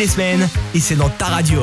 Les semaines et c'est dans ta radio.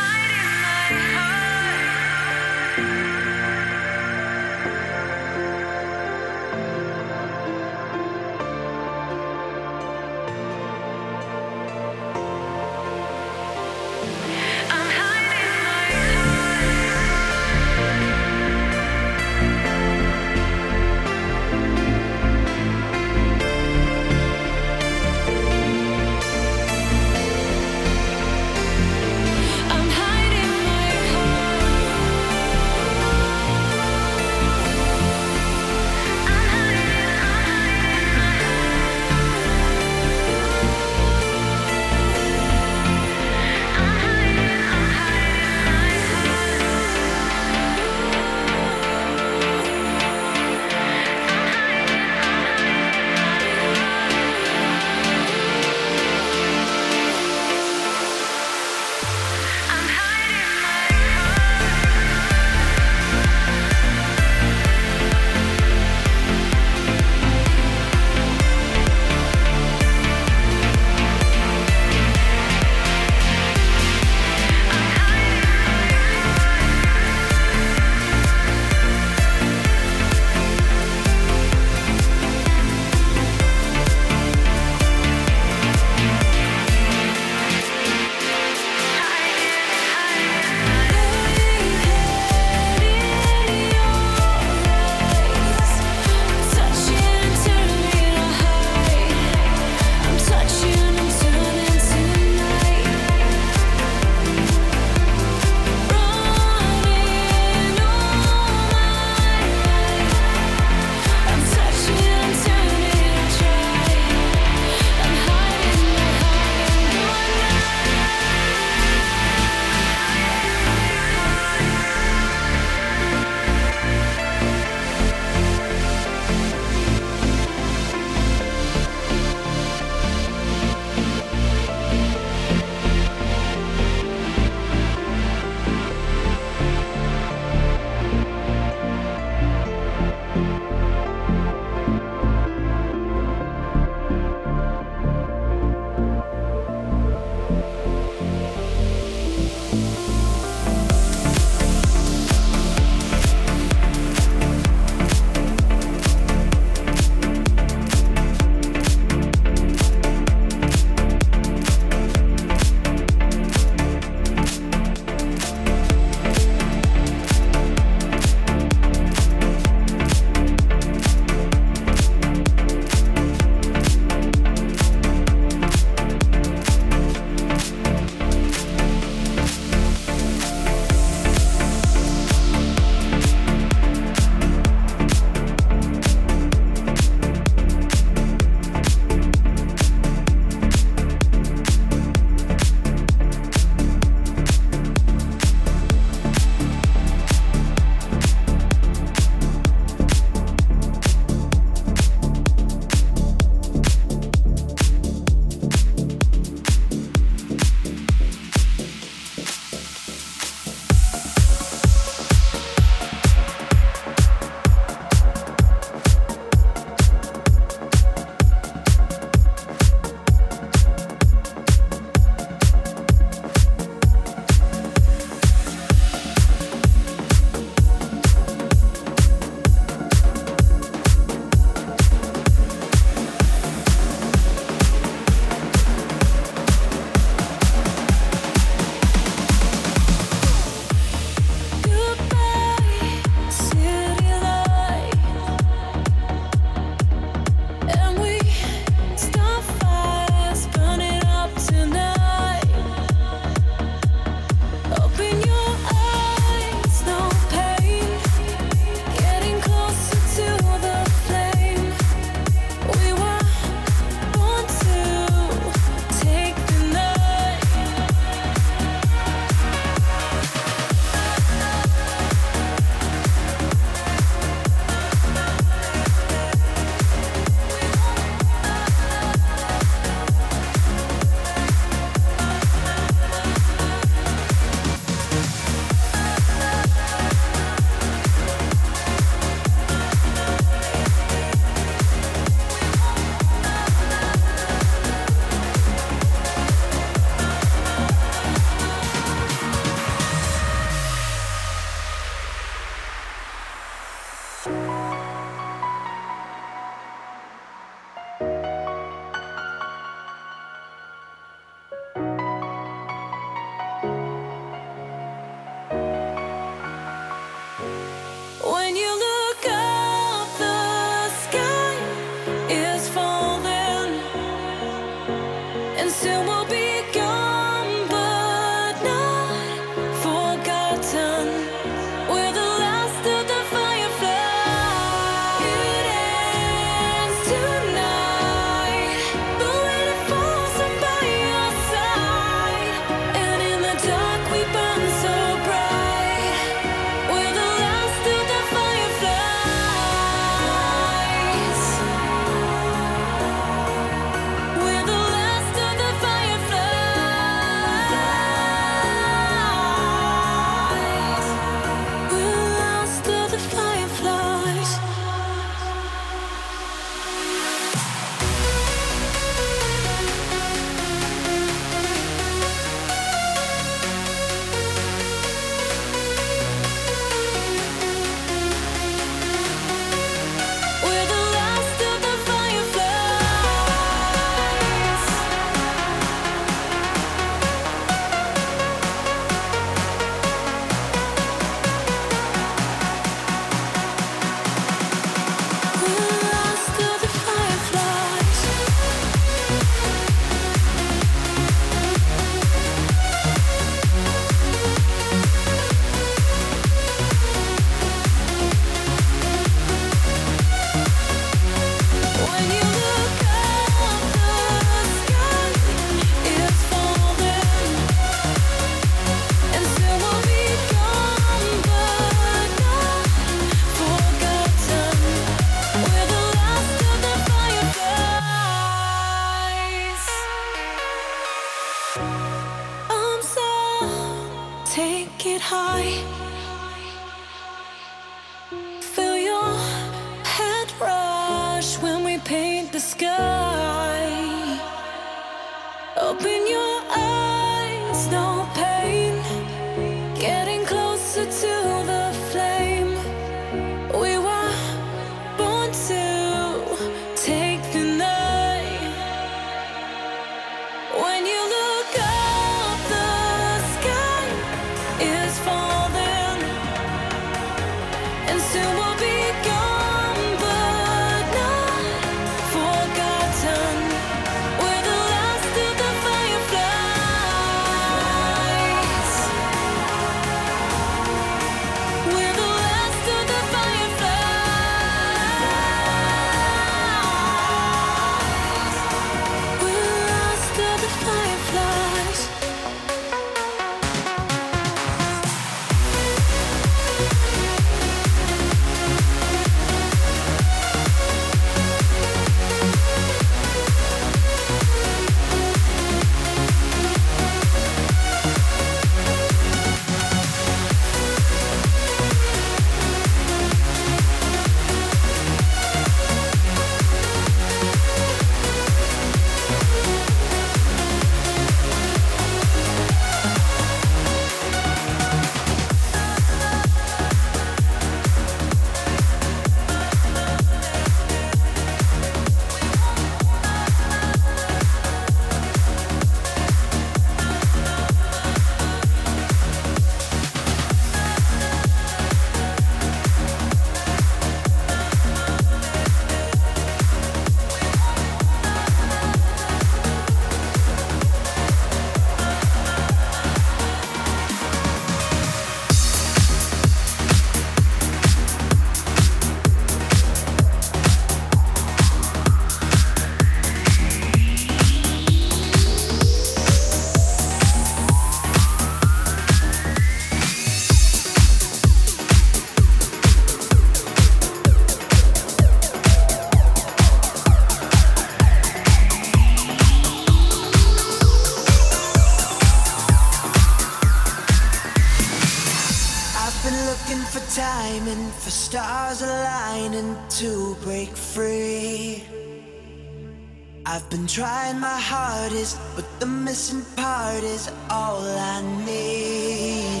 I've been trying my hardest, but the missing part is all I need.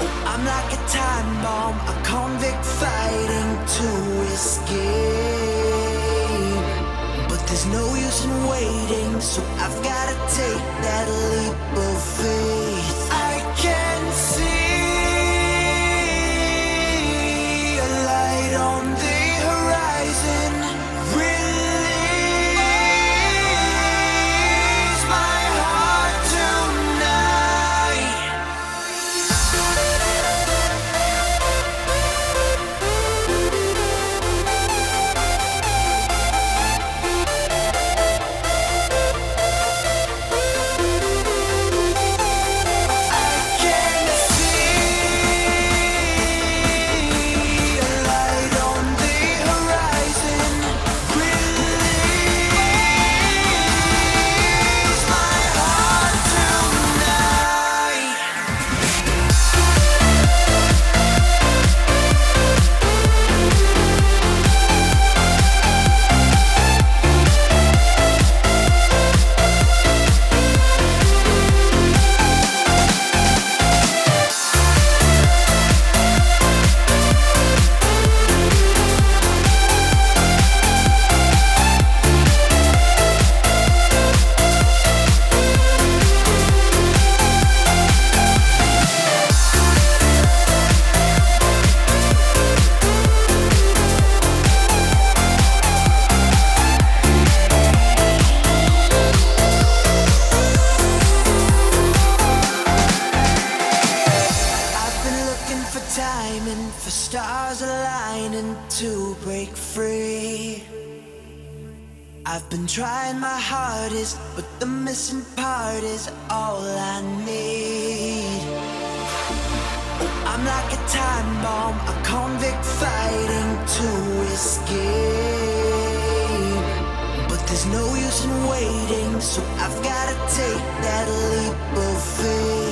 Oh, I'm like a time bomb, a convict fighting to escape. But there's no use in waiting, so I've gotta take that leap part is all I need. I'm like a time bomb, a convict fighting to escape. But there's no use in waiting, so I've gotta take that leap of faith.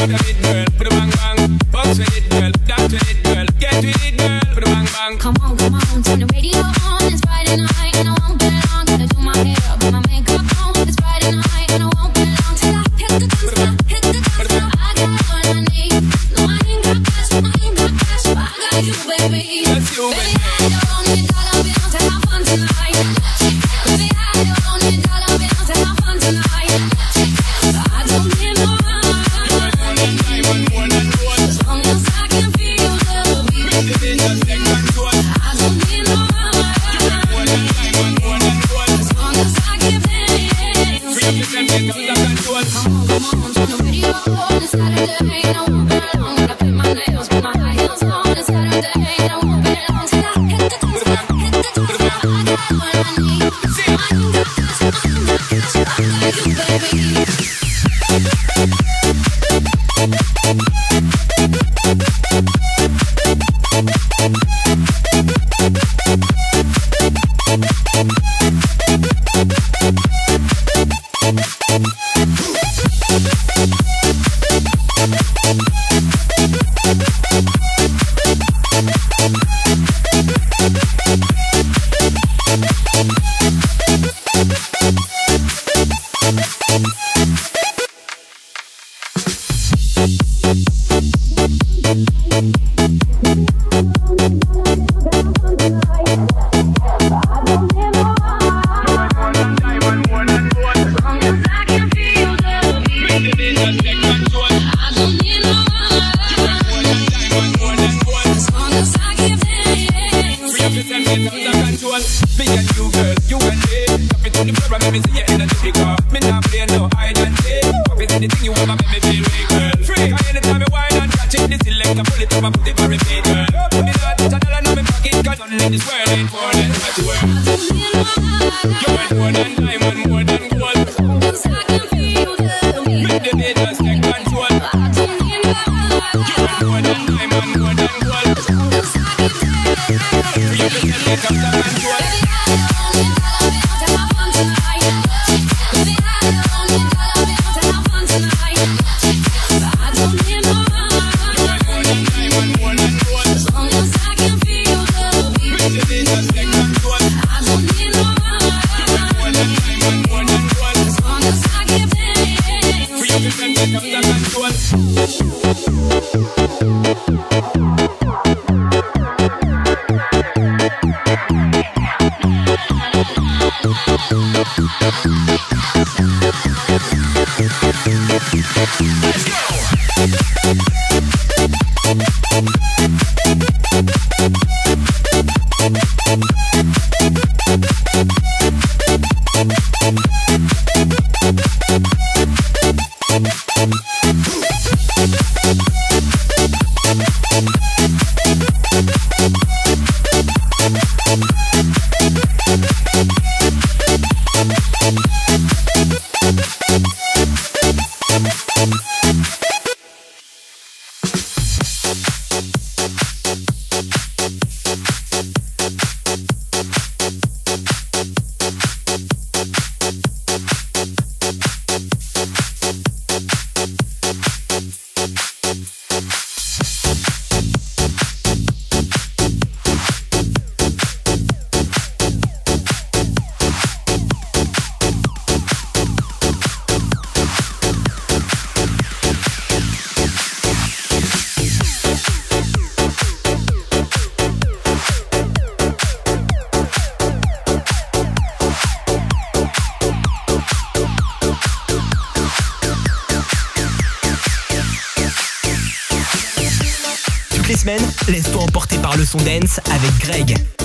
Put a big girl, put a bang bang, bounce with it. soul. Me and you, girl, you and me. Drop it on the floor and make me see your energy because me not play no hide and seek. Pop it anything you want, make me feel free, girl. Free. And anytime you wine and touch it, this is like a bullet up and put it for repeat, girl. Me not touch a dollar in my pocket 'cause nothing in this world ain't more than what you worth. You want more than diamond, more than porté par le son dance avec Greg.